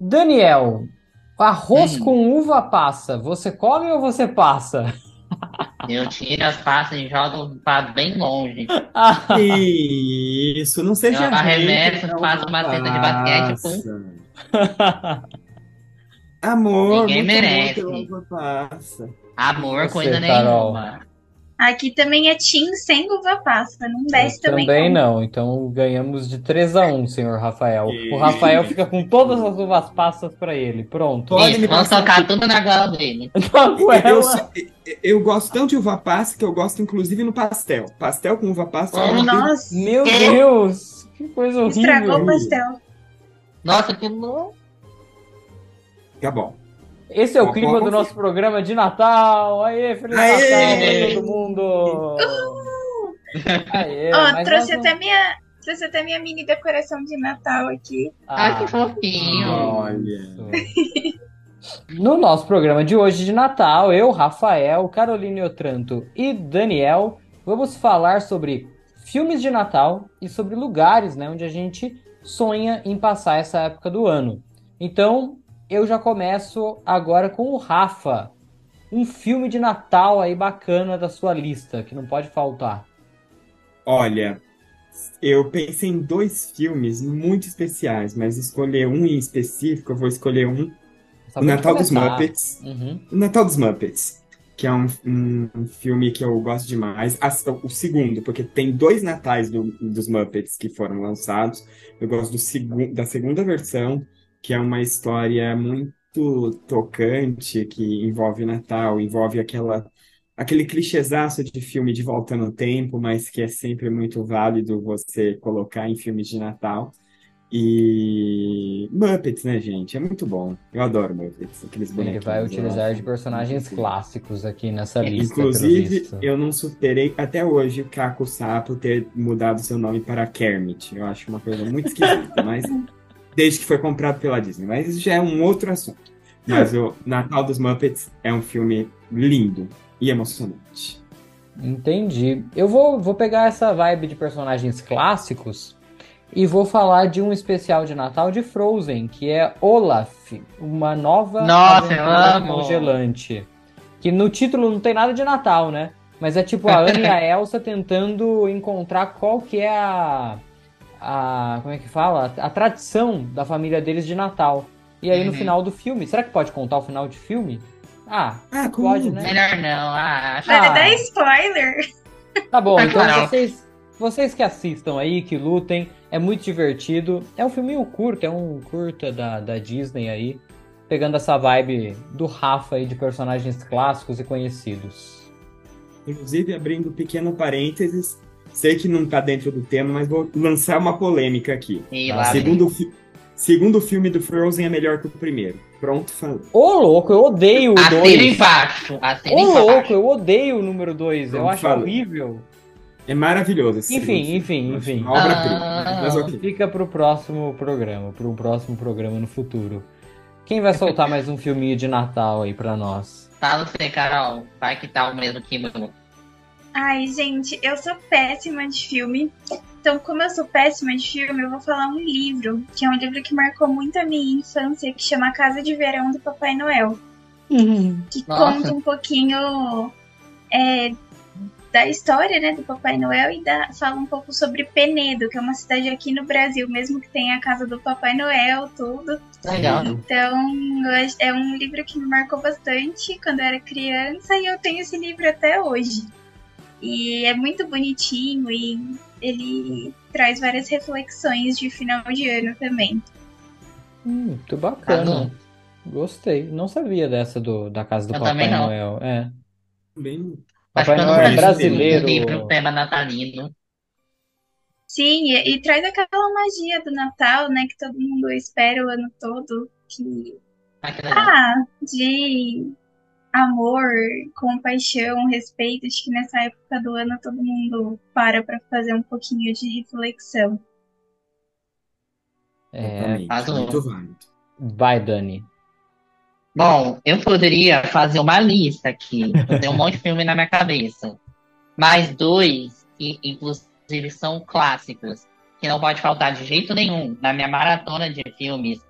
Daniel, arroz Hum. com uva passa, você come ou você passa? Eu tiro as passas e jogo para bem longe. Isso, não seja Eu arremesso, hater, não faço uma cesta de basquete. Amor, Ninguém merece. Amor, Você, coisa Carol. nenhuma. Aqui também é Team sem uva passa. Não desce também, também não. não, então ganhamos de 3 a 1, senhor Rafael. O Isso. Rafael fica com todas as uvas passas para ele. Pronto. Pode Isso, me vamos passar tocar tudo na goela dele. Tá Eu, eu gosto tanto de uva passa que eu gosto inclusive no pastel. Pastel com uva passa. é uma Nossa, Meu Deus, que coisa estragou o horrível. pastel. Nossa, que louco. Tá bom. Esse é o clima do nosso programa de Natal. Aê, Feliz Aê! Natal pra todo mundo. Aê, mas trouxe até minha. Trouxe até minha mini decoração de Natal aqui. Que Ah, fofinho. Olha. No nosso programa de hoje de Natal, eu, Rafael, Caroline Otranto e Daniel vamos falar sobre filmes de Natal e sobre lugares, né, onde a gente sonha em passar essa época do ano. Então, eu já começo agora com o Rafa. Um filme de Natal aí bacana da sua lista, que não pode faltar. Olha, eu pensei em dois filmes muito especiais, mas escolher um em específico, eu vou escolher um, O Natal dos. Muppets. Uhum. O Natal dos Muppets, que é um, um- um filme que eu gosto demais. As- o segundo, porque tem dois natais do- dos Muppets que foram lançados. Eu gosto do segu- da segunda versão, que é uma história muito tocante, que envolve o Natal, envolve aquela, aquele clichêzaço de filme de volta no tempo, mas que é sempre muito válido você colocar em filmes de Natal. E Muppets, né, gente? É muito bom. Eu adoro Muppets, aqueles Ele bonequinhos. vai eu utilizar de personagens clássicos aqui nessa É, lista, Inclusive, eu não superei até hoje o Caco Sapo ter mudado seu nome para Kermit. Eu acho uma coisa muito esquisita, mas desde que foi comprado pela Disney. Mas isso já é um outro assunto. Mas o Natal dos Muppets é um filme lindo e emocionante. Entendi. Eu vou, vou pegar essa vibe de personagens clássicos e vou falar de um especial de Natal de Frozen, que é Olaf, uma nova Nossa, aventura congelante. Que no título não tem nada de Natal, né? Mas é tipo a Anne e a Elsa tentando encontrar qual que é a, a como é que fala? A tradição da família deles de Natal. E aí no Uhum. final do filme, será que pode contar o final de filme? Ah, Ah, pode, né? Melhor não. Ah, acho Vai Ah. dar spoiler. Tá bom, É então vocês, vocês que assistam aí, que lutem, é muito divertido. É um filminho curto, é um curta da, da Disney aí, pegando essa vibe do Rafa aí de personagens clássicos e conhecidos. Inclusive, abrindo um pequeno parênteses, sei que não está dentro do tema, mas vou lançar uma polêmica aqui. E Tá, lá. Segundo, fi- segundo filme do Frozen é melhor que o primeiro. Pronto, falei. Ô louco, eu odeio o Assina 2. embaixo. Ô louco, eu odeio o número 2. Eu acho horrível. É maravilhoso esse Enfim, enfim, enfim. Uma obra-prima. Ah. Mas ok. Fica pro próximo programa, pro próximo programa no futuro. Quem vai soltar mais um filminho de Natal aí pra nós? Fala você, Carol. Vai que tá o mesmo que meu. Ai, gente, eu sou péssima de filme. Então, como eu sou péssima de filme, eu vou falar um livro, que é um livro que marcou muito a minha infância, que chama Casa de Verão do Papai Noel. Que Nossa. conta um pouquinho é, da história né, do Papai Noel e da- fala um pouco sobre Penedo, que é uma cidade aqui no Brasil, mesmo que tenha a casa do Papai Noel, tudo. Legal. Então, é um livro que me marcou bastante quando eu era criança e eu tenho esse livro até hoje. E é muito bonitinho e ele traz várias reflexões de final de ano também. Hum, muito Tá bacana. bom. Gostei. Não sabia dessa do, da casa do Eu Papai não. Noel. É. Bem, Papai Noel é brasileiro. livro tema natalino. Sim, e, e traz aquela magia do Natal, né, que todo mundo espera o ano todo, que Ah, ah, de amor, compaixão, respeito, acho que nessa época do ano todo mundo para para fazer um pouquinho de reflexão. É. Muito válido. Vai, Dani. Bom, eu poderia fazer uma lista aqui. Eu tenho um monte de filme na minha cabeça. Mais dois, que inclusive são clássicos, que não pode faltar de jeito nenhum na minha maratona de filmes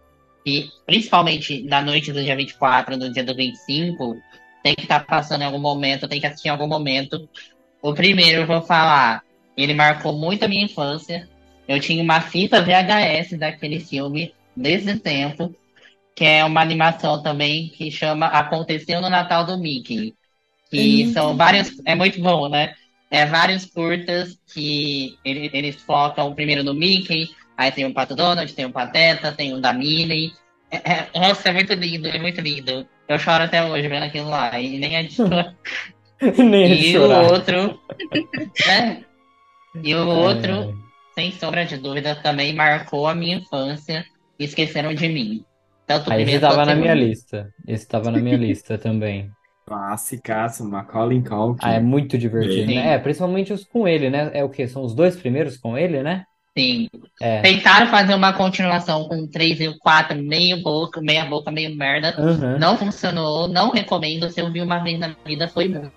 E principalmente na noite do dia 24, no dia do 25, tem que estar tá passando em algum momento, tem que assistir em algum momento. O primeiro eu vou falar, ele marcou muito a minha infância. Eu tinha uma fita VHS daquele filme desde tempo, que é uma animação também que chama Aconteceu no Natal do Mickey. Que é são vários. É muito bom, né? É vários curtas que ele, eles focam primeiro no Mickey, aí tem o Pato Donald, tem o Pateta, tem o da Minnie. É, é, nossa, é muito lindo, é muito lindo. Eu choro até hoje vendo aquilo lá, e nem é de nem é E o outro. né? E o outro, é. sem sombra de dúvida, também marcou a minha infância. Esqueceram de mim. Tanto Aí esse estava na minha lista. Esse estava na minha lista também. Clássicaço, Macaulay Culkin. Ah, é muito divertido, né? É, principalmente os com ele, né? É o quê? São os dois primeiros com ele, né? Sim. É. Tentaram fazer uma continuação com três e quatro, meio boca, meia boca, meio merda. Uhum. Não funcionou, não recomendo. Se eu vi uma vez na vida, foi muito.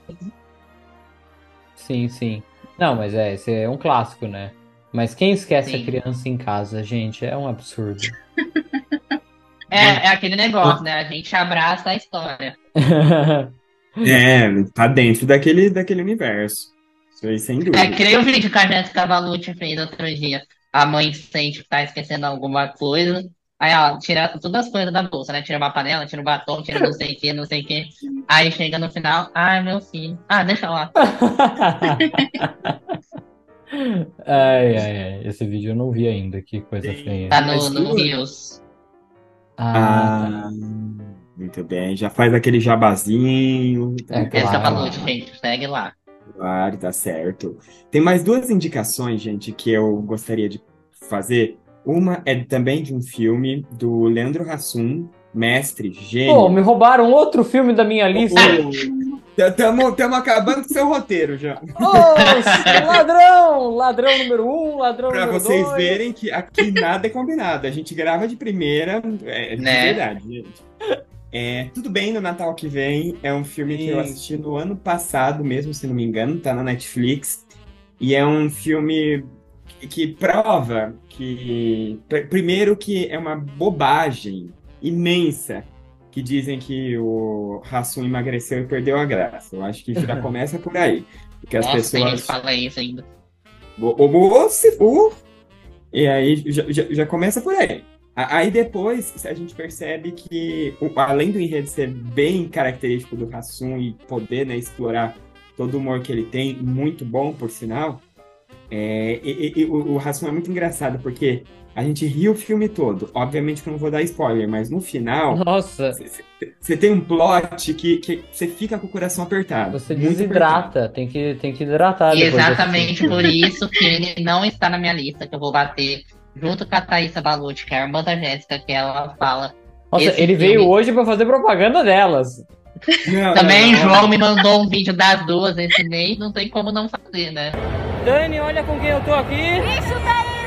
Sim, sim. Não, mas é, esse é um clássico, né? Mas quem esquece sim. a criança em casa, gente, é um absurdo. É, é aquele negócio, né? A gente abraça a história. é, tá dentro daquele, daquele universo. Sem dúvida. É, creio o vídeo que a Jéssica Valucci fez outro dia. A mãe sente que tá esquecendo alguma coisa. Aí ela tira todas as coisas da bolsa, né? Tira uma panela, tira um batom, tira não sei o que, não sei o que. Aí chega no final, ai, meu filho. Ah, deixa lá. ai, ai, ai. Esse vídeo eu não vi ainda, que coisa feia. Tá no, no Rios. Ah, ah, muito bem. Já faz aquele jabazinho. É, claro. Essa falou, gente, segue lá. Claro, tá certo. Tem mais duas indicações, gente, que eu gostaria de fazer. Uma é também de um filme do Leandro Hassum, mestre, gênio. Pô, me roubaram outro filme da minha lista. Estamos acabando com seu roteiro já. Oh, ladrão! Ladrão número um, ladrão pra número dois. Pra vocês verem que aqui nada é combinado. A gente grava de primeira, é, de né? verdade, gente. É, Tudo Bem no Natal que vem é um filme Sim. que eu assisti no ano passado mesmo, se não me engano, tá na Netflix. E é um filme que, prova que, primeiro, que é uma bobagem imensa que dizem que o Rassum emagreceu e perdeu a graça. Eu acho que já começa por aí. Porque as Nossa, pessoas. Tem gente fala isso ainda. O, o, o, e aí já, já, já, começa por aí. Aí depois a gente percebe que, além do enredo ser bem característico do Rassum e poder né, explorar todo o humor que ele tem, muito bom por sinal, é, e, e, o, o Rassum é muito engraçado, porque a gente ri o filme todo. Obviamente que eu não vou dar spoiler, mas no final. Nossa! Você tem um plot que você fica com o coração apertado. Você desidrata, tem que, tem que hidratar. E exatamente por isso que ele não está na minha lista, que eu vou bater junto com a Thaisa Balucci, que é a irmã da Jéssica, que ela fala. Nossa, ele filme... veio hoje para fazer propaganda delas. Não, Também não, não. João me mandou um vídeo das duas esse mês, não tem como não fazer, né? Dani, olha com quem eu tô aqui. Isso, Thaisa!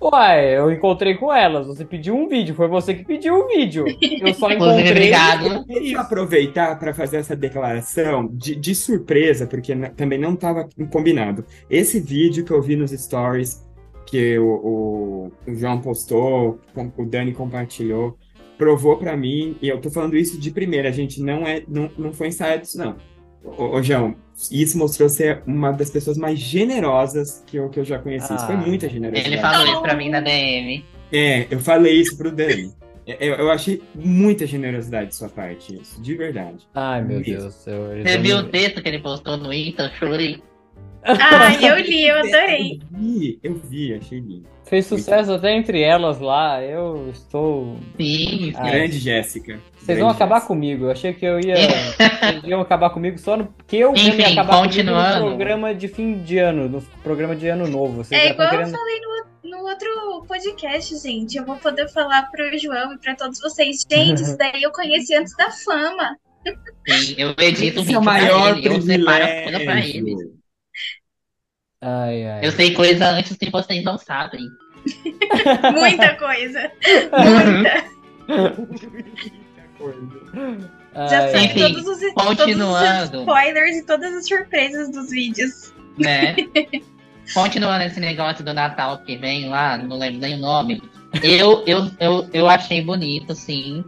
Uai, eu encontrei com elas. Você pediu um vídeo, foi você que pediu o um vídeo. Eu só encontrei. Obrigado. Eu queria aproveitar para fazer essa declaração de, de surpresa, porque também não estava combinado. Esse vídeo que eu vi nos stories, que o, o, o João postou, o Dani compartilhou, provou para mim, e eu tô falando isso de primeira, a gente não é, não, não foi ensaiado isso, não. Ô, ô, João, isso mostrou ser uma das pessoas mais generosas que eu, que eu já conheci. Ah. Isso foi ah. muita generosidade. Ele falou isso pra mim na DM. É, eu falei isso pro Dani. É, eu, eu achei muita generosidade de sua parte, isso, de verdade. Ai, meu Deus. Eu, Você viu o texto que ele postou no Insta? Chorei. Ah, eu li, eu adorei. Eu vi, eu vi, achei lindo. Fez sucesso até entre elas lá. Eu estou. Sim, Ai, grande Jéssica. Vocês vão acabar Jéssica. comigo. Eu achei que eu ia. Vocês iam acabar comigo só no. Que eu Enfim, ia acabar continuando. no programa de fim de ano, no programa de ano novo. Vocês é igual querendo... eu falei no, no outro podcast, gente. Eu vou poder falar pro João e pra todos vocês. Gente, isso daí eu conheci antes da fama. Sim, eu edito Esse é o maior ele, privilégio. Eu pra ele. Ai, ai. Eu sei coisa antes que vocês não sabem. Muita coisa. Muita. Já sei todos os, continuando. todos os spoilers e todas as surpresas dos vídeos. Né? continuando esse negócio do Natal que vem lá, não lembro nem o nome. Eu, eu, eu, eu achei bonito, sim.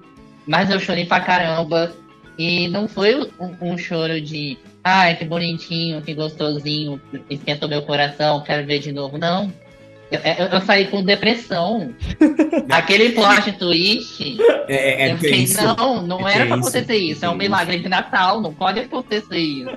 Mas eu chorei pra caramba. E não foi um, um choro de ai, que bonitinho, que gostosinho, esquentou meu coração, quero ver de novo. Não. Eu, eu, eu saí com depressão. Aquele plot twist. É, é eu fiquei, tenso. não, não É era pra acontecer isso. É um milagre de Natal, não pode acontecer isso.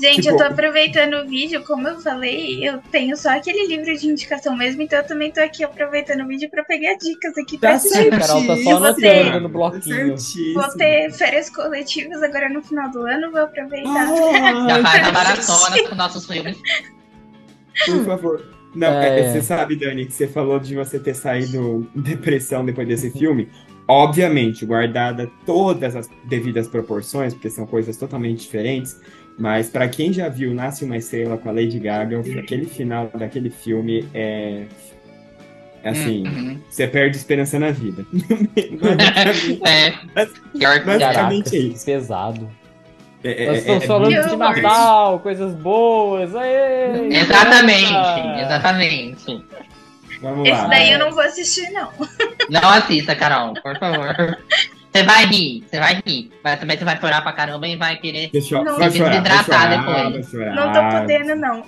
Gente, Tipo- eu tô aproveitando o vídeo, como eu falei, eu tenho só aquele livro de indicação mesmo, então eu também tô aqui aproveitando o vídeo pra pegar dicas aqui pra Tá assistir. Carol tá só Eu vou ter- anotando no bloquinho. Vou ter férias coletivas agora no final do ano, vou aproveitar. Já Ah, faz a maratona com nossos filmes. por favor. Não, É. é, você sabe, Dani, que você falou de você ter saído depressão depois desse filme. Obviamente, guardada todas as devidas proporções, porque são coisas totalmente diferentes. Mas pra quem já viu Nasce uma Estrela com a Lady Gaga, aquele final daquele filme é. é Assim, Uhum. você perde esperança na vida. É. Mas- já. Caraca, Basicamente é isso. pesado. É, é- Nós é- estamos é falando muito de. Natal, coisas boas. Aê! Exatamente, Ah. exatamente. Vamos Esse lá. daí eu não vou assistir, não. Não assista, Carol, por favor. Você vai rir, você vai rir. Mas também você vai chorar pra caramba e vai querer. Deixa eu, vai Se chorar, desidratar chorar, depois. chorar. Não tô podendo, não.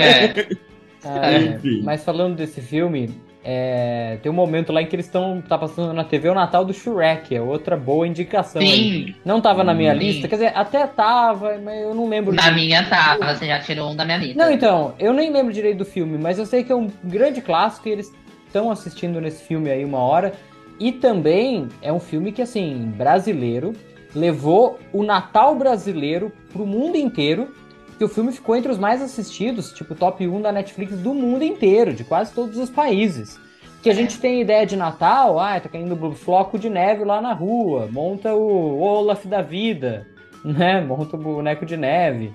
É. É, Enfim. mas falando desse filme, é, tem um momento lá em que eles estão tá passando na TV o Natal do Shrek, é outra boa indicação. aí. Sim, Não tava na minha Sim. lista, quer dizer, até tava, mas eu não lembro. na minha tava, você já tirou um da minha lista. Não, então, eu nem lembro direito do filme, mas eu sei que é um grande clássico e eles estão assistindo nesse filme aí uma hora. E também é um filme que, assim, brasileiro, levou o Natal brasileiro pro mundo inteiro. Que o filme ficou entre os mais assistidos, tipo top 1 da Netflix do mundo inteiro, de quase todos os países. Que a gente tem ideia de Natal, ah, tá caindo um floco de neve lá na rua, monta o Olaf da vida, né? Monta o boneco de neve.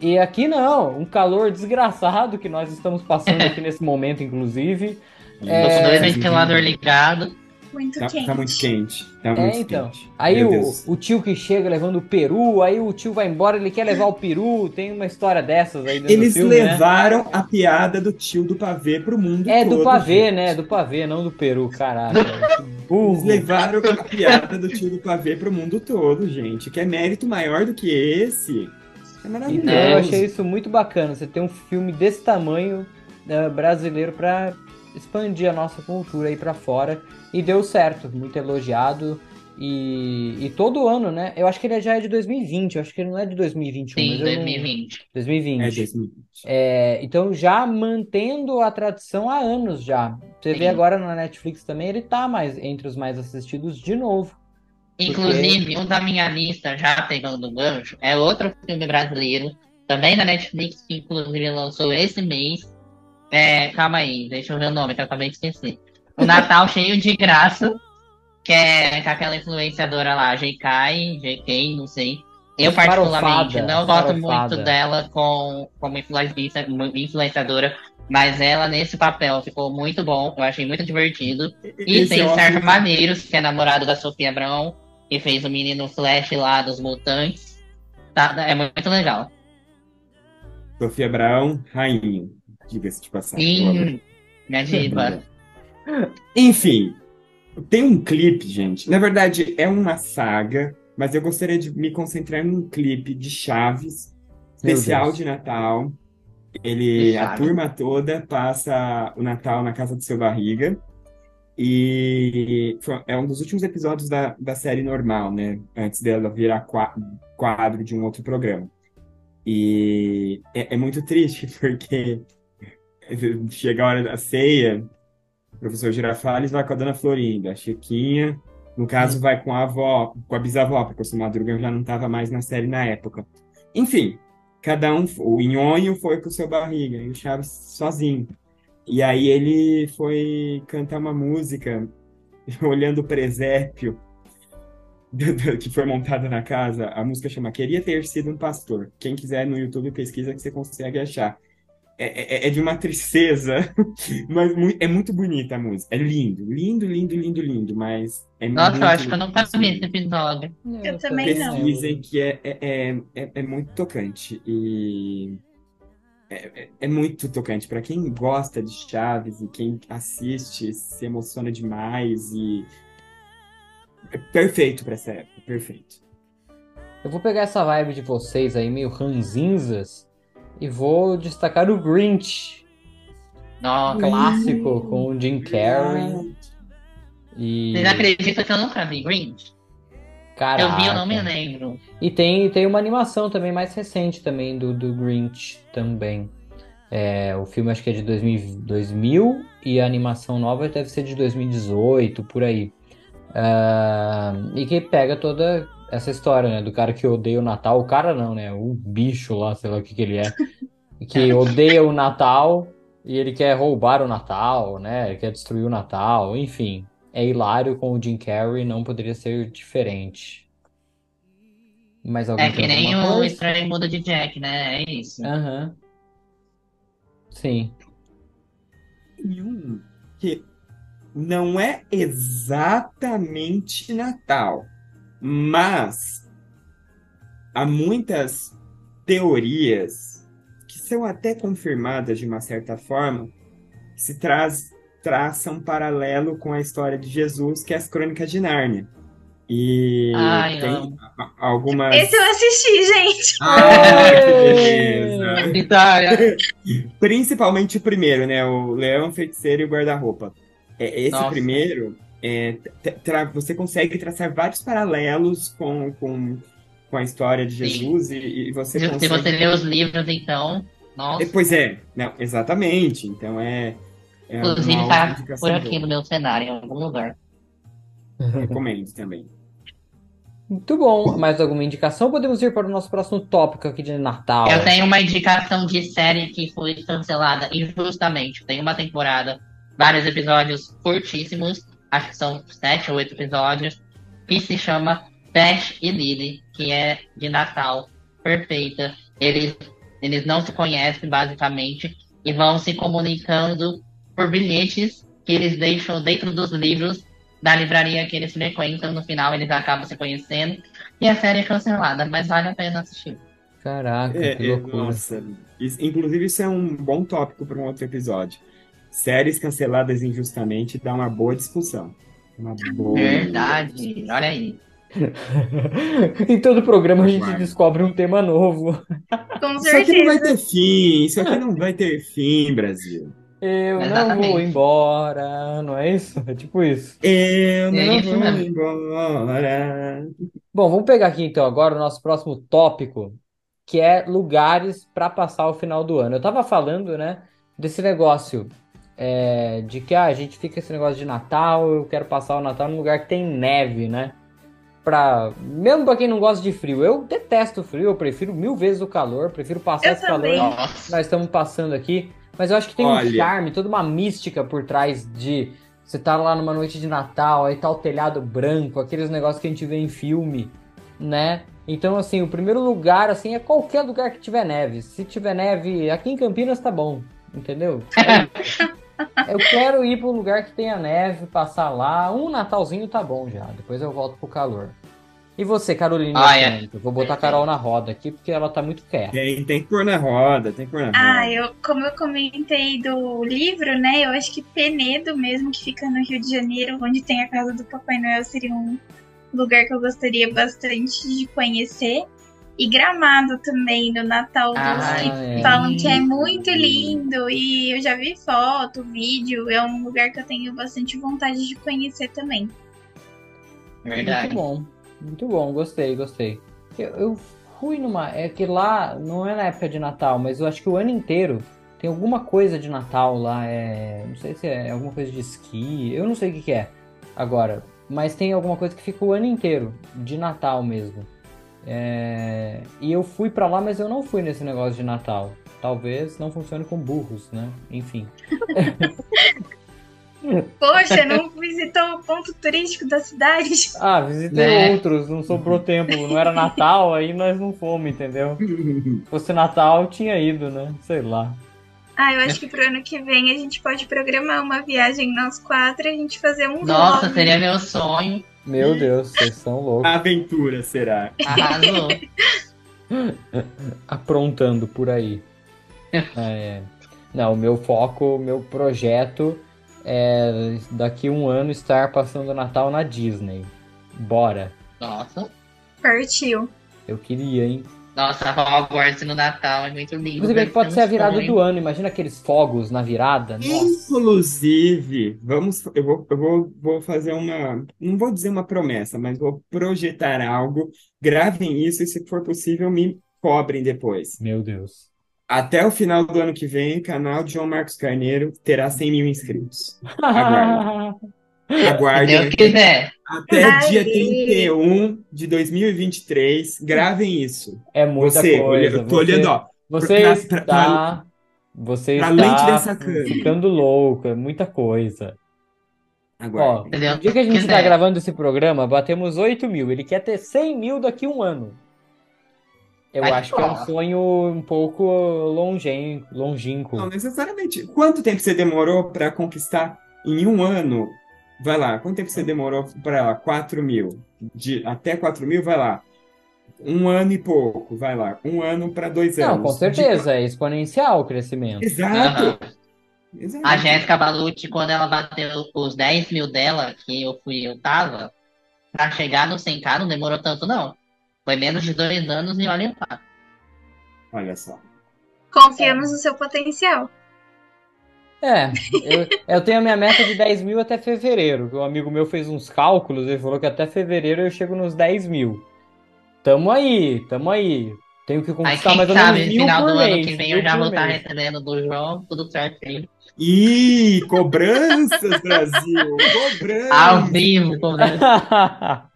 E aqui não, um calor desgraçado que nós estamos passando aqui nesse momento, inclusive. É, com dois ventiladores ligados. Muito Tá, quente. tá muito quente. Tá É, muito então. quente. Aí o, o tio que chega levando o peru, aí o tio vai embora, ele quer levar o peru, tem uma história dessas aí dentro Eles do filme, né? levaram a piada do tio do pavê pro mundo É todo. do pavê, gente. né? Do pavê, não do peru, caralho. Que Eles levaram a piada do tio do pavê pro mundo todo, gente. Que é mérito maior do que esse. É maravilhoso. Então eu achei isso muito bacana. Você ter um filme desse tamanho eh, brasileiro pra expandir a nossa cultura aí pra fora. E deu certo, muito elogiado. E, e todo ano, né? Eu acho que ele já é de 2020, eu acho que ele não é de 2021. Sim, mas eu não- 2020. 2020. É 2020. É, então já mantendo a tradição há anos já. Você vê Sim. agora na Netflix também, ele tá mais entre os mais assistidos de novo. Inclusive, um da minha lista, já pegando o gancho, é outro filme brasileiro, também da Netflix, que inclusive lançou esse mês. É, calma aí, deixa eu ver o nome, que eu acabei de esquecer. O Natal Cheio de Graça, que é com aquela influenciadora lá, JK, JK, não sei. Eu, particularmente, Farofada, não gosto farofada. muito dela com, como influencia- influenciadora, mas ela, nesse papel, ficou muito bom, eu achei muito divertido. E Esse tem o Sérgio Maneiros, que é namorado da Sofia Abrão, que fez o menino Flash lá dos Mutantes. Tá, é muito legal. Sofia Abraão, rainha. Diga-se de passagem. Sim, minha diva. Enfim, tem um clipe, gente. Na verdade, é uma saga, mas eu gostaria de me concentrar num clipe de Chaves, especial de Natal. Ele, a turma toda passa o Natal na casa do seu barriga. E foi- é um dos últimos episódios da, da série normal, né? Antes dela virar qua- quadro de um outro programa. E é, é muito triste, porque chega a hora da ceia, o professor Girafales vai com a dona Florinda, a Chiquinha, no caso, vai com a avó, com a bisavó, porque o seu Madruga já não estava mais na série na época. Enfim, cada um, o Nhonho foi com o seu barriga, e o Chaves sozinho. E aí ele foi cantar uma música, olhando o presépio que foi montado na casa. A música chama Queria Ter Sido um Pastor. Quem quiser no YouTube pesquisa que você consegue achar. É, é- é de uma tristeza, mas é muito bonita a música. É lindo, lindo, lindo, lindo, lindo, mas é Nossa, muito eu acho que eu nunca vi esse episódio. Eu também não. Pesquisem que é, é, é, é, é muito tocante. E é, é muito tocante. Para quem gosta de Chaves e quem assiste se emociona demais e é perfeito para essa época, perfeito. Eu vou pegar essa vibe de vocês aí, meio ranzinzas, e vou destacar o Grinch, Nossa, clássico, com o Jim Carrey. E. vocês acreditam que eu nunca vi Grinch? Caraca. Eu vi, eu não me lembro. E tem, tem uma animação também mais recente também do, do Grinch também. É, o filme acho que é de 2000, 2000 e a animação nova deve ser de 2018, por aí. Ah, e que pega toda essa história, né? Do cara que odeia o Natal. O cara não, né? O bicho lá, sei lá o que que ele é. Que odeia o Natal e ele quer roubar o Natal, né? Ele quer destruir o Natal, enfim. É hilário com o Jim Carrey, não poderia ser diferente. Mais alguém É que nem o coisa? Estranho Mundo de Jack, né? É isso. Aham. Sim. Tem um que não é exatamente Natal, mas há muitas teorias que são até confirmadas de uma certa forma, que se traz, traçam um paralelo com a história de Jesus, que é as Crônicas de Nárnia. E Ai, tem algumas. Esse eu assisti, gente. Ah, que beleza! Vitória! Principalmente o primeiro, né? O Leão, Feiticeiro e o Guarda-Roupa. É, esse Nossa. primeiro, é, você consegue traçar vários paralelos com, com, com a história de Sim. Jesus e, e você Se, se consegue... você ler os livros, então. Nossa, É, Pois é, não, exatamente. Então é, é inclusive tá indicação por aqui boa. no meu cenário, em algum lugar. Recomendo também. Muito bom. Mais alguma indicação? Podemos ir para o nosso próximo tópico aqui de Natal. Eu tenho uma indicação de série que foi cancelada injustamente. Tem uma temporada, vários episódios curtíssimos, acho que são sete ou oito episódios, que se chama Pesh e Lily, que é de Natal, perfeita. Eles, eles não se conhecem, basicamente, e vão se comunicando por bilhetes que eles deixam dentro dos livros da livraria que eles frequentam. No final, eles acabam se conhecendo. E a série é cancelada, mas vale a pena assistir. Caraca, É, que é, loucura. nossa, Isso- inclusive isso é um bom tópico para um outro episódio. Séries canceladas injustamente dá uma boa discussão. Uma boa. Verdade, olha aí. em todo programa a gente descobre um tema novo. Com Isso aqui não vai certeza. ter fim, isso aqui não vai ter fim, Brasil. Eu não Exatamente. vou embora, não é isso? É tipo isso. Eu É não isso vou embora. Bom, vamos pegar aqui então agora o nosso próximo tópico, que é lugares para passar o final do ano. Eu tava falando, né, desse negócio é, de que ah, a gente fica esse negócio de Natal, eu quero passar o Natal num lugar que tem neve, né? Pra, mesmo pra quem não gosta de frio, eu detesto frio, eu prefiro mil vezes o calor, prefiro passar Eu esse calor também. que Nossa, nós estamos passando aqui. Mas eu acho que tem um Olha. charme, toda uma mística por trás de você tá lá numa noite de Natal, aí tá o telhado branco, aqueles negócios que a gente vê em filme, né? Então, assim, o primeiro lugar, assim, é qualquer lugar que tiver neve. Se tiver neve, aqui em Campinas tá bom, entendeu? Eu quero ir para um lugar que tenha neve, passar lá. Um Natalzinho tá bom já, depois eu volto pro calor. E você, Carolina? Ah, é. Santos? Vou botar a Carol na roda aqui, porque ela tá muito quieta. Tem, tem que pôr na roda, tem que pôr na roda. Ah, eu, como eu comentei do livro, né? Eu acho que Penedo mesmo, que fica no Rio de Janeiro, onde tem a casa do Papai Noel, seria um lugar que eu gostaria bastante de conhecer. E Gramado também, no Natal, dos Ai, que é. falam que é muito lindo. E eu já vi foto, vídeo, é um lugar que eu tenho bastante vontade de conhecer também. verdade. Muito bom, muito bom, gostei, gostei. Eu, eu fui numa. É que lá não é na época de Natal, mas eu acho que o ano inteiro tem alguma coisa de Natal lá. É, não sei se é alguma coisa de esqui, eu não sei o que, que é agora, mas tem alguma coisa que fica o ano inteiro, de Natal mesmo. É, e eu fui pra lá, mas eu não fui nesse negócio de Natal. Talvez não funcione com burros, né? Enfim. Poxa, não visitou o ponto turístico da cidade? Ah, visitei Né? outros, não sobrou tempo. Não era Natal, aí nós não fomos, entendeu? Se fosse Natal, tinha ido, né? Sei lá. Ah, eu acho que pro ano que vem a gente pode programar uma viagem nós quatro e a gente fazer um Nossa, vlog. seria meu sonho. Meu Deus, vocês são loucos. Aventura será. Arrasou. Aprontando por aí. É, não, o meu foco, o meu projeto é daqui a um ano estar passando o Natal na Disney. Bora. Nossa. Partiu. Eu queria, hein? Nossa, Hogwarts no Natal é muito lindo. Você vê que pode ser a um virada sonho. do ano. Imagina aqueles fogos na virada. Nossa. Inclusive, vamos, eu vou, eu vou, vou fazer uma, não vou dizer uma promessa, mas vou projetar algo. Gravem isso e, se for possível, me cobrem depois. Meu Deus. Até o final do ano que vem, o canal de João Marcos Carneiro terá 100 mil inscritos. Aguardem. Se Deus quiser. até Ai. dia 31 de 2023. Gravem isso. É muita Você, coisa. olha- eu tô você, olhando, ó. Você pra- está. pra- você pra está ficando louco. É muita coisa. Ó, Aguardem. Entendeu? no dia que a gente está gravando esse programa, batemos 8 mil. Ele quer ter 100 mil daqui a um ano. Eu acho que é um ó. sonho um pouco longen, longínquo. Não necessariamente. Quanto tempo você demorou para conquistar em um ano? Vai lá. Quanto tempo você demorou para 4 mil? De, até 4 mil, vai lá. Um ano e pouco, vai lá. Um ano para dois Não, anos. com certeza, é exponencial o crescimento. De- Exato. Aham. Exato. A Jéssica Balucci, quando ela bateu os 10 mil dela, que eu fui, eu tava, pra chegar no 100k não demorou tanto, não. Foi menos de dois anos e olha lá. Olha só. Confiamos no seu potencial. É, eu, eu tenho a minha meta de 10 mil até fevereiro. Um amigo meu fez uns cálculos, ele falou que até fevereiro eu chego nos 10 mil. Tamo aí, tamo aí. Tenho que conquistar mais ou sabe, menos no mil final por do ano mês. que vem eu já vou estar mês. recebendo do João, tudo certinho. Ih, cobranças, Brasil! Cobranças! Ao vivo, cobrando.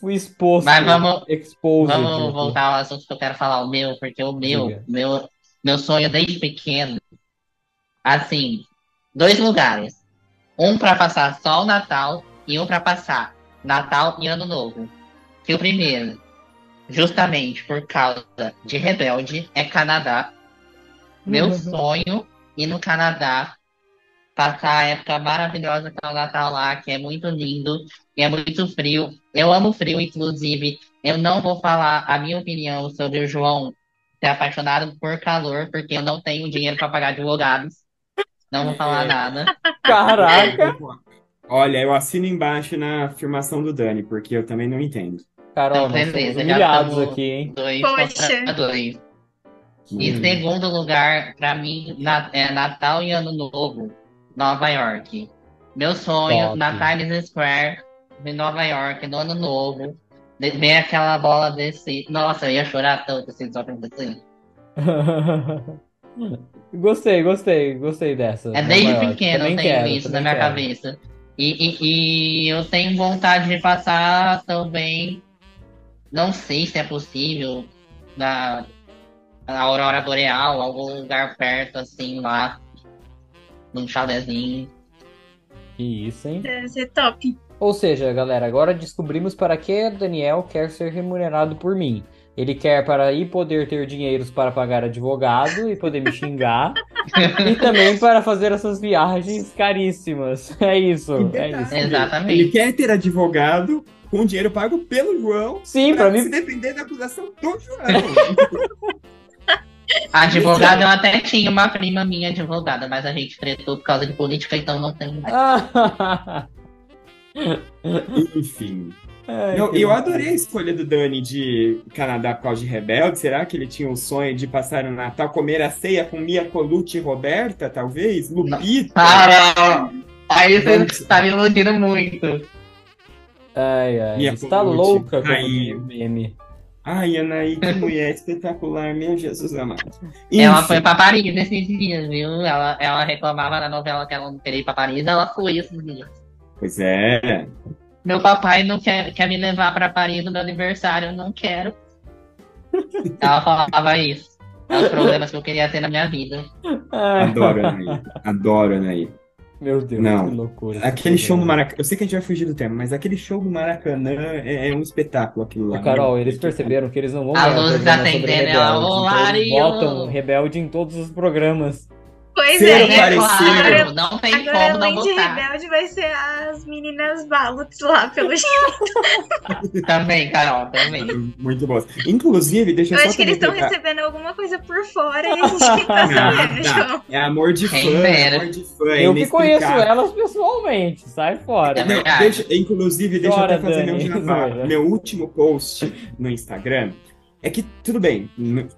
Fui exposto. Mas vamos- Exposed. Vamos voltar ao assunto que eu quero falar, o meu, porque o meu, Diga. meu, meu sonho desde pequeno, assim, dois lugares. Um pra passar só o Natal e um pra passar Natal e Ano Novo. Que o primeiro, justamente por causa de Rebelde, é Canadá. Meu Uhum. sonho ir no Canadá, passar a época maravilhosa que é o Natal lá, que é muito lindo e é muito frio. Eu amo frio, inclusive. Eu não vou falar a minha opinião sobre o João ser apaixonado por calor, porque eu não tenho dinheiro para pagar advogados. Não vou falar nada. Caraca! Olha, eu assino embaixo na afirmação do Dani, porque eu também não entendo. Carol, Então, beleza, já humilhados estamos- aqui, hein? Dois Poxa. contra dois. E Hum. segundo lugar, pra mim, na- é Natal e Ano Novo, Nova York. Meu sonho Top. na Times Square de Nova York, no Ano Novo, ver aquela bola desse. Nossa, eu ia chorar tanto se isso acontecer. Gostei, gostei, gostei dessa. É desde York. pequeno Também eu tenho quero, isso na minha quero. cabeça. E, e, e eu tenho vontade de passar também. Não sei se é possível na, na Aurora Boreal, algum lugar perto assim lá. Num chalezinho. Que isso, hein? Deve ser top. Ou seja, galera, agora descobrimos para que Daniel quer ser remunerado por mim. Ele quer para ir poder ter dinheiros para pagar advogado e poder me xingar. e também para fazer essas viagens caríssimas. É isso, é isso. Ele Exatamente. quer ter advogado com dinheiro pago pelo João Sim, pra para mim se defender da acusação do João. Advogada, eu até tinha uma prima minha advogada, mas a gente tretou por causa de política, então não tem mais. Enfim. Ai, Não, eu adorei a escolha do Dani de Canadá por causa de Rebelde. Será que ele tinha o sonho de passar o Natal, comer a ceia com Mia Colucci e Roberta, talvez? Lupita? Para! Aí você tá me iludindo muito. Ai, ai, Minha está Colucci, louca diz o meme. Ai, Anaí, que mulher espetacular, meu Jesus amado. Ela Enfim, foi pra Paris esses dias, viu? Ela, ela reclamava na novela que ela não queria ir pra Paris, ela foi esses dias. Pois é. Meu papai não quer, quer me levar pra Paris no meu aniversário, eu não quero. Ela falava isso. É os problemas que eu queria ter na minha vida. Adoro Anaí. Adoro Anaí. Meu Deus, Não. que loucura. Aquele show no programa. Maracanã. Eu sei que a gente vai fugir do tema, mas aquele show do Maracanã é, é um espetáculo aquilo lá. Carol, eles perceberam que eles não vão A luz programa tá sobre acendendo, ela, rebeldes, "Ô, então eles Mario!" botam rebelde em todos os programas. Pois Ser é. o parecido. Claro, não tem Agora, como não além de botar. rebelde, vai ser as meninas Ballots lá, pelo jeito. Também, Carol, também. Muito boas. Inclusive, deixa eu Eu só acho que eles estão recebendo alguma coisa por fora e a gente tá sabendo. João. É amor de fã, dera. amor de fã. é Eu que conheço elas pessoalmente, sai fora. É Não, verdade. deixa- inclusive, deixa eu até fazer Dani. meu jabá. Meu último post no Instagram é que, tudo bem,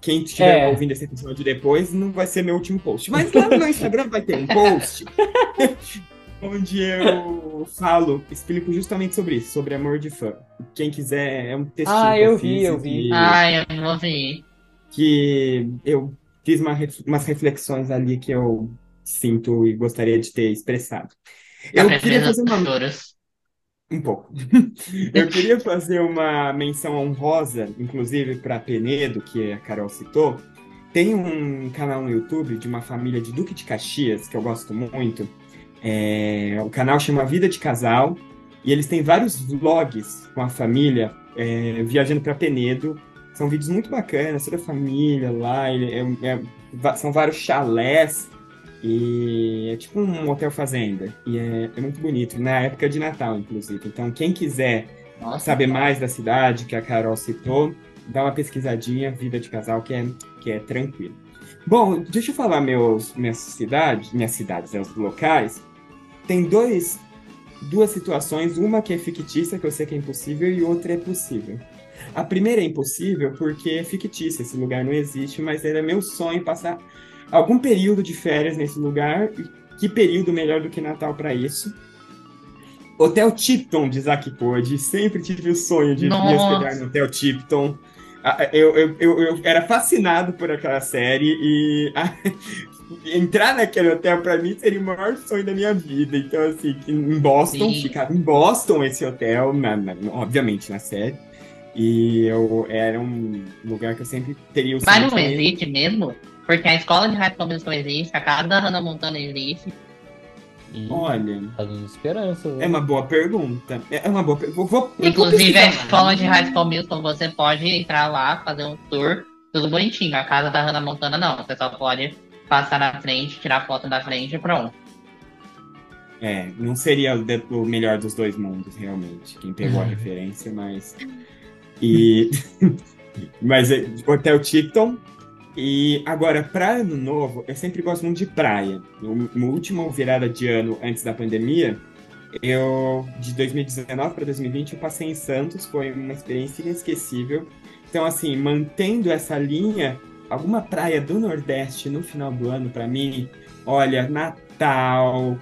quem estiver É. ouvindo esse episódio depois não vai ser meu último post. Mas lá no meu Instagram vai ter um post onde eu falo, explico justamente sobre isso, sobre amor de fã. Quem quiser, é um textinho Ah, que eu fiz vi, eu vi. Ai, eu não vi. que eu fiz uma ref- umas reflexões ali que eu sinto e gostaria de ter expressado. Eu Eu prefiro queria fazer uma futuros. Um pouco. Eu queria fazer uma menção honrosa, inclusive para Penedo, que a Carol citou. Tem um canal no YouTube de uma família de Duque de Caxias, que eu gosto muito. É, o canal chama Vida de Casal. E eles têm vários vlogs com a família é, viajando para Penedo. São vídeos muito bacanas, toda a família lá. é- é- são vários chalés. E é tipo um hotel fazenda. E é, é muito bonito. Na época de Natal, inclusive. Então, quem quiser Nossa, saber mais da cidade que a Carol citou, dá uma pesquisadinha, vida de casal, que é, que é tranquilo. Bom, deixa eu falar meus, minhas cidades, minhas cidades, né, os locais. Tem dois, duas situações, uma que é fictícia, que eu sei que é impossível, e outra é possível. A primeira é impossível porque é fictícia, esse lugar não existe, mas era meu sonho passar algum período de férias nesse lugar. Que período melhor do que Natal para isso? Hotel Tipton de Zack Code. Sempre tive o sonho de me Nossa. hospedar no Hotel Tipton. Ah, Eu, eu, eu, eu era fascinado por aquela série e ah, entrar naquele hotel para mim seria o maior sonho da minha vida. Então, assim, em Boston, Sim. ficava em Boston esse hotel, na- na- obviamente na série. E eu era um lugar que eu sempre teria o Mas sonho não de ir. existe mesmo? Porque a escola de High Musical existe, a casa da Hannah Montana existe. Olha, Tá dando esperança. é né? uma boa pergunta. É uma boa pergunta. Vou, vou, vou Inclusive, a escola de High School Musical, você pode entrar lá, fazer um tour, tudo bonitinho. A casa da Hannah Montana, não. Você só pode passar na frente, tirar foto da frente e pronto. É, não seria o, o melhor dos dois mundos, realmente. Quem pegou a referência, mas. E. mas é, Hotel Tipton. E agora, para ano novo, eu sempre gosto muito de praia. No, no último virada de ano antes da pandemia, eu, de 2019 para 2020, eu passei em Santos, foi uma experiência inesquecível. Então, assim, mantendo essa linha, alguma praia do Nordeste no final do ano, para mim, olha, Natal,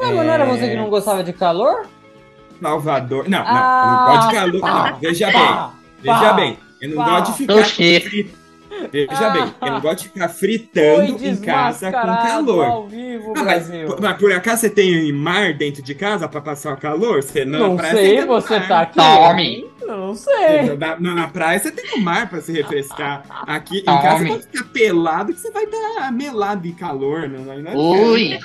Ah, mas não era você que não gostava de calor? Salvador. Não, não, Ah, eu não gosto de calor. pá, Não, veja bem, Pá, veja pá, bem. Eu não pá. gosto de ficar Oxê. Veja Ah. bem, eu não gosto de ficar fritando em casa com calor. ao vivo, Ah, mas, mas por acaso você tem mar dentro de casa pra passar o calor? Você na Não praia sei, você mar. tá aqui. Tome. Não sei. Na, na- na praia você tem o mar pra se refrescar. Aqui em casa você Tome. pode ficar pelado que você vai estar melado em calor. Não, não, não Ui!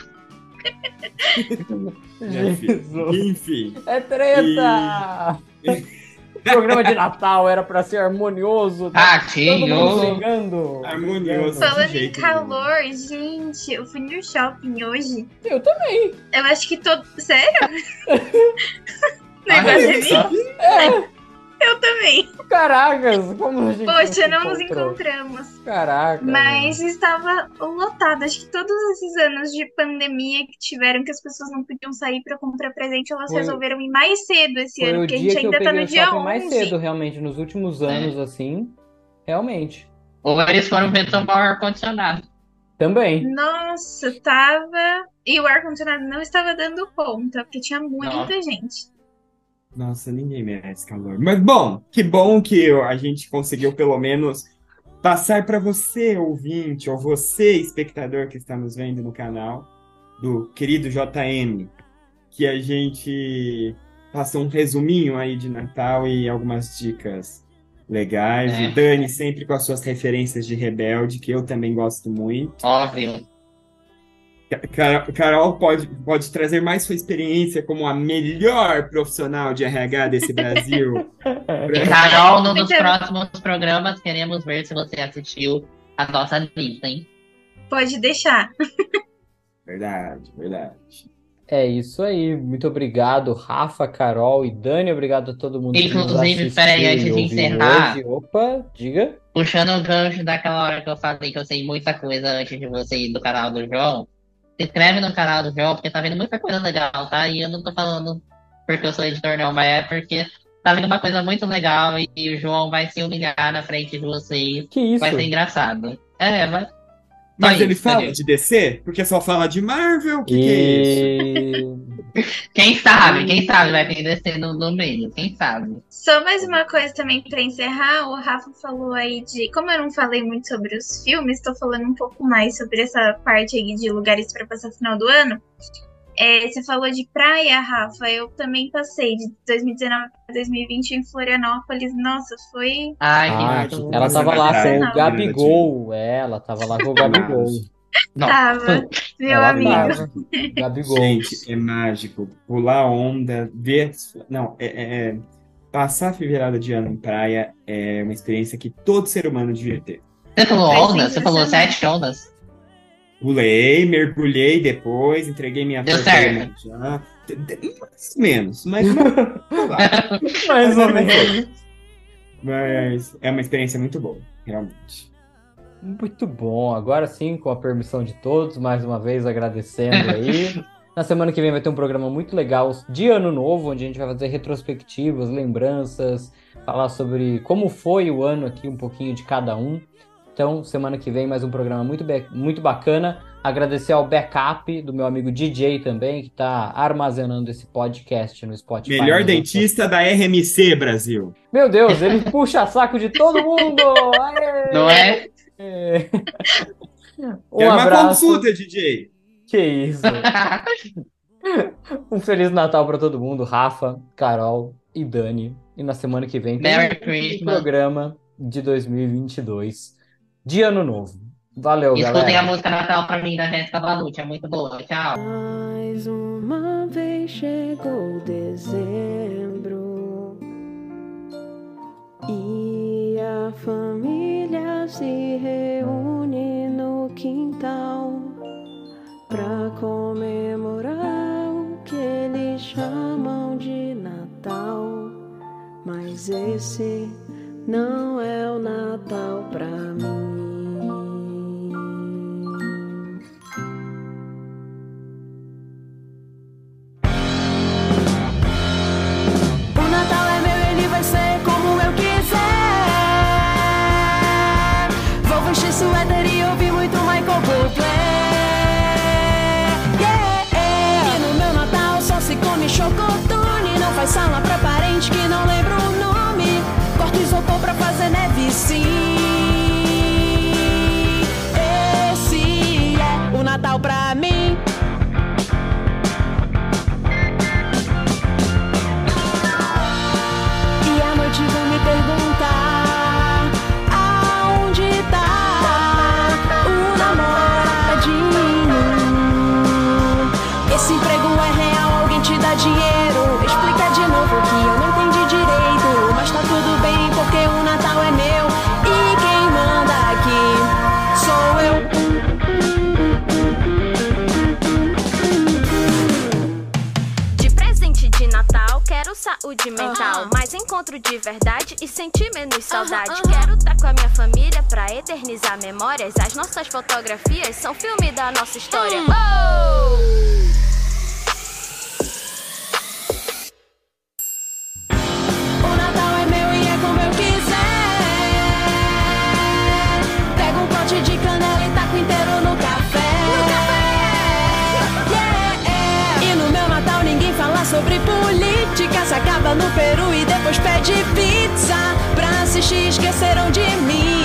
Jesus. Enfim. É treta! O programa de Natal era pra ser harmonioso. tá Todo mundo Ratinho! brigando. Harmonioso. Falando em calor, gente, eu fui no shopping hoje. Eu também. Eu acho que todo. Sério? Ah, Negócio de só- mim? Eu também. Caracas, como a gente Poxa, não não nos encontramos. Caraca. Mas estava lotado. Acho que todos esses anos de pandemia que tiveram, que as pessoas não podiam sair para comprar presente, elas Foi- resolveram ir mais cedo esse Foi ano, o porque a dia gente que eu ainda tá peguei no dia shopping 11. mais cedo, realmente, nos últimos É. anos, assim. Realmente. Ou eles foram ver tomar o ar-condicionado. Também. Nossa, tava. E o ar-condicionado não estava dando conta, porque tinha muita Nossa. gente. Nossa, ninguém merece calor. Mas bom, que bom que a gente conseguiu pelo menos passar para você, ouvinte, ou você, espectador que está nos vendo no canal, do querido JM, que a gente passou um resuminho aí de Natal e algumas dicas legais. É. O Dani sempre com as suas referências de Rebelde, que eu também gosto muito. Óbvio. Ca- Carol pode, pode trazer mais sua experiência como a melhor profissional de RH desse Brasil. Carol, num dos próximos programas, queremos ver se você assistiu a nossa lista, hein? pode deixar. Verdade, verdade. É isso aí. Muito obrigado, Rafa, Carol e Dani. Obrigado a todo mundo Inclusive, peraí, antes de encerrar. hoje. Opa, diga. Puxando o gancho daquela hora que eu falei que eu sei muita coisa antes de você ir do canal do João. Se inscreve no canal do João, porque tá vendo muita coisa legal, tá? E eu não tô falando porque eu sou editor, não, mas é porque tá vendo uma coisa muito legal e o João vai se humilhar na frente de vocês. Que isso? Vai ser engraçado. É, mas. Mas Só ele isso, fala de DC? Porque só fala de Marvel? O que, que é isso? E... Quem sabe, quem sabe vai ter descer no, no meio, quem sabe. Só mais uma coisa também pra encerrar, o Rafa falou aí de. Como eu não falei muito sobre os filmes, tô falando um pouco mais sobre essa parte aí de lugares pra passar final do ano. É, você falou de praia, Rafa. Eu também passei de 2019 a 2020 em Florianópolis. Nossa, foi. Ai, que Ah, muito ela tava vai lá com o Gabigol. É, ela tava lá com o Gabigol. Não. Tava, meu ela amigo. tava. Gabigol. Gente, é mágico. Pular onda, ver. Não, é, é- é- Passar a virada de ano em praia é uma experiência que todo ser humano devia ter. Você falou Foi ondas? Você falou sensacional. sete ondas? Pulei, mergulhei depois, entreguei minha Deu Mais ou menos, mas. Mais ou menos. Mas é uma experiência muito boa, realmente. Muito bom. Agora sim, com a permissão de todos, mais uma vez agradecendo aí. Na semana que vem vai ter um programa muito legal de Ano Novo, onde a gente vai fazer retrospectivas, lembranças, falar sobre como foi o ano aqui, um pouquinho de cada um. Então, semana que vem, mais um programa muito, muito bacana. Agradecer ao backup do meu amigo DJ também, que está armazenando esse podcast no Spotify. Melhor dentista da RMC, Brasil. Meu Deus, ele puxa saco de todo mundo! Aê! Não é? Um Quero uma abraço. consulta, DJ. Que isso. Um Feliz Natal para todo mundo, Rafa, Carol e Dani. E na semana que vem tem Merry um Christmas. programa de 2022 de Ano Novo. Valeu, Escutem a galera. música Natal pra mim da Jéssica Balucci, é muito boa. Tchau. Mais uma vez chegou dezembro e a família se reúne no quintal pra comemorar o que eles chamam de Natal. Mas esse não é o Natal pra mim. Neve encontro de verdade e sentir menos saudade. Quero estar com a minha família pra eternizar memórias. As nossas fotografias são filme da nossa história. Oh! pede pizza pra assistir, esqueceram de mim.